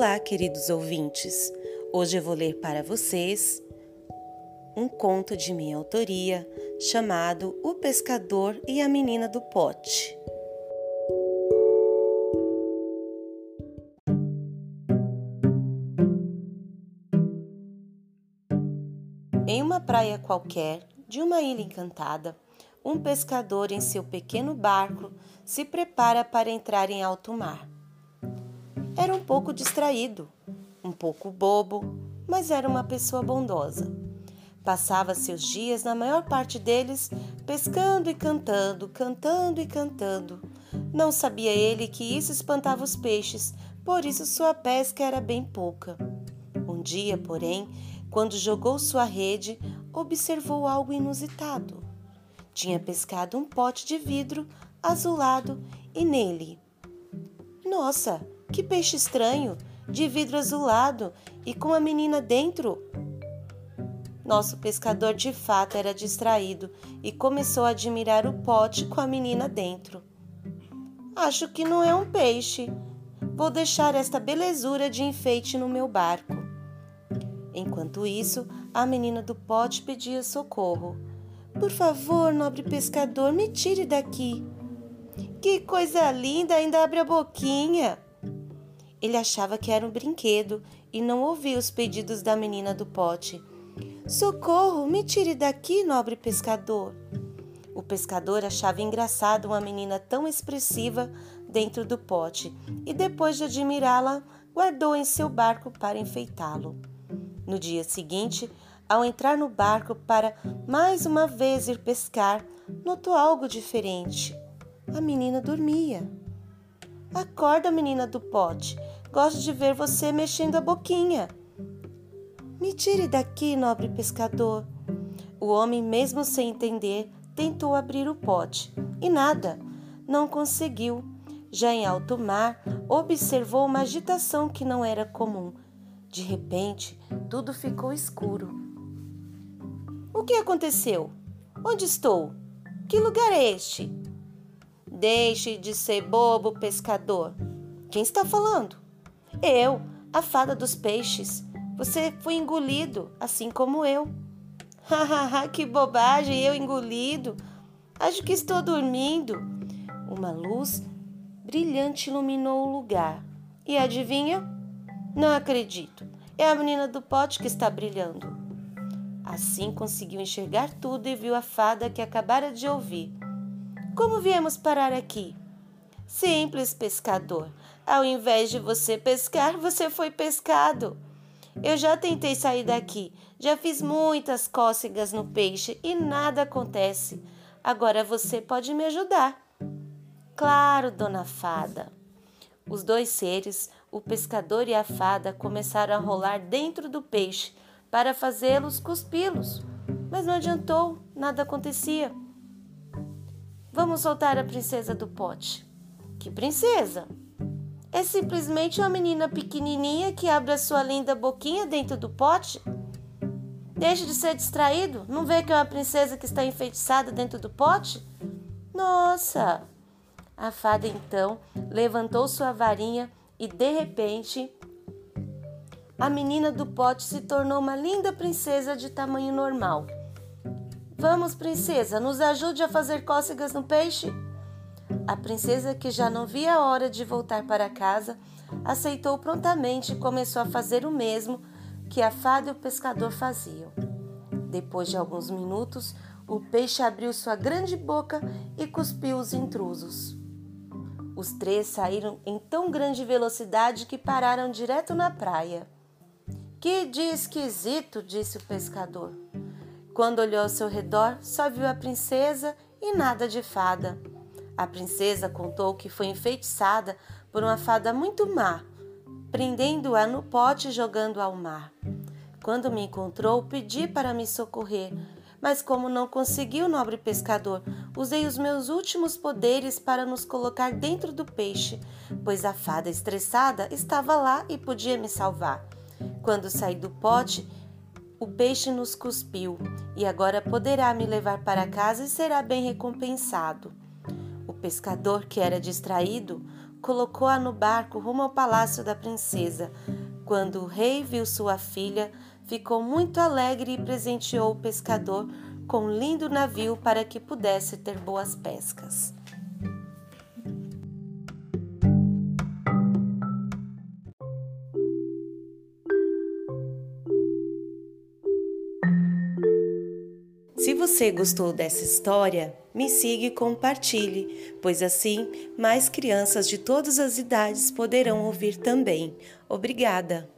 Olá, queridos ouvintes. Hoje eu vou ler para vocês um conto de minha autoria chamado O Pescador e a Menina do Pote. Em uma praia qualquer de uma ilha encantada, um pescador em seu pequeno barco se prepara para entrar em alto mar. Era um pouco distraído, um pouco bobo, mas era uma pessoa bondosa. Passava seus dias, na maior parte deles, pescando e cantando, cantando e cantando. Não sabia ele que isso espantava os peixes, por isso sua pesca era bem pouca. Um dia, porém, quando jogou sua rede, observou algo inusitado. Tinha pescado um pote de vidro azulado e nele. Nossa, que peixe estranho! De vidro azulado e com a menina dentro. Nosso pescador de fato era distraído e começou a admirar o pote com a menina dentro. Acho que não é um peixe. Vou deixar esta belezura de enfeite no meu barco. Enquanto isso, a menina do pote pedia socorro. Por favor, nobre pescador, me tire daqui. Que coisa linda, ainda abre a boquinha. Ele achava que era um brinquedo e não ouvia os pedidos da menina do pote. Socorro, me tire daqui, nobre pescador. O pescador achava engraçado uma menina tão expressiva dentro do pote e, depois de admirá-la, guardou em seu barco para enfeitá-lo. No dia seguinte, ao entrar no barco para mais uma vez ir pescar, notou algo diferente. A menina dormia. Acorda, menina do pote. Gosto de ver você mexendo a boquinha. Me tire daqui, nobre pescador. O homem, mesmo sem entender, tentou abrir o pote e nada, não conseguiu. Já em alto mar, observou uma agitação que não era comum de repente, tudo ficou escuro. O que aconteceu? Onde estou? Que lugar é este? Deixe de ser bobo, pescador. Quem está falando? Eu, a fada dos peixes. Você foi engolido, assim como eu. Hahaha, que bobagem, eu engolido. Acho que estou dormindo. Uma luz brilhante iluminou o lugar. E adivinha? Não acredito. É a menina do pote que está brilhando. Assim conseguiu enxergar tudo e viu a fada que acabara de ouvir. Como viemos parar aqui? Simples, pescador. Ao invés de você pescar, você foi pescado. Eu já tentei sair daqui, já fiz muitas cócegas no peixe e nada acontece. Agora você pode me ajudar. Claro, dona fada. Os dois seres, o pescador e a fada, começaram a rolar dentro do peixe para fazê-los cuspi-los, mas não adiantou, nada acontecia. Vamos soltar a princesa do pote. Que princesa? É simplesmente uma menina pequenininha que abre a sua linda boquinha dentro do pote. Deixe de ser distraído. Não vê que é uma princesa que está enfeitiçada dentro do pote? Nossa! A fada então levantou sua varinha e de repente a menina do pote se tornou uma linda princesa de tamanho normal. Vamos, princesa, nos ajude a fazer cócegas no peixe? A princesa, que já não via a hora de voltar para casa, aceitou prontamente e começou a fazer o mesmo que a fada e o pescador faziam. Depois de alguns minutos, o peixe abriu sua grande boca e cuspiu os intrusos. Os três saíram em tão grande velocidade que pararam direto na praia. Que dia esquisito, disse o pescador. Quando olhou ao seu redor, só viu a princesa e nada de fada. A princesa contou que foi enfeitiçada por uma fada muito má, prendendo-a no pote e jogando ao mar. Quando me encontrou, pedi para me socorrer, mas como não conseguiu, nobre pescador, usei os meus últimos poderes para nos colocar dentro do peixe, pois a fada estressada estava lá e podia me salvar. Quando saí do pote, o peixe nos cuspiu e agora poderá me levar para casa e será bem recompensado. O pescador, que era distraído, colocou-a no barco rumo ao palácio da princesa. Quando o rei viu sua filha, ficou muito alegre e presenteou o pescador com um lindo navio para que pudesse ter boas pescas. Se você gostou dessa história, me siga e compartilhe, pois assim mais crianças de todas as idades poderão ouvir também. Obrigada!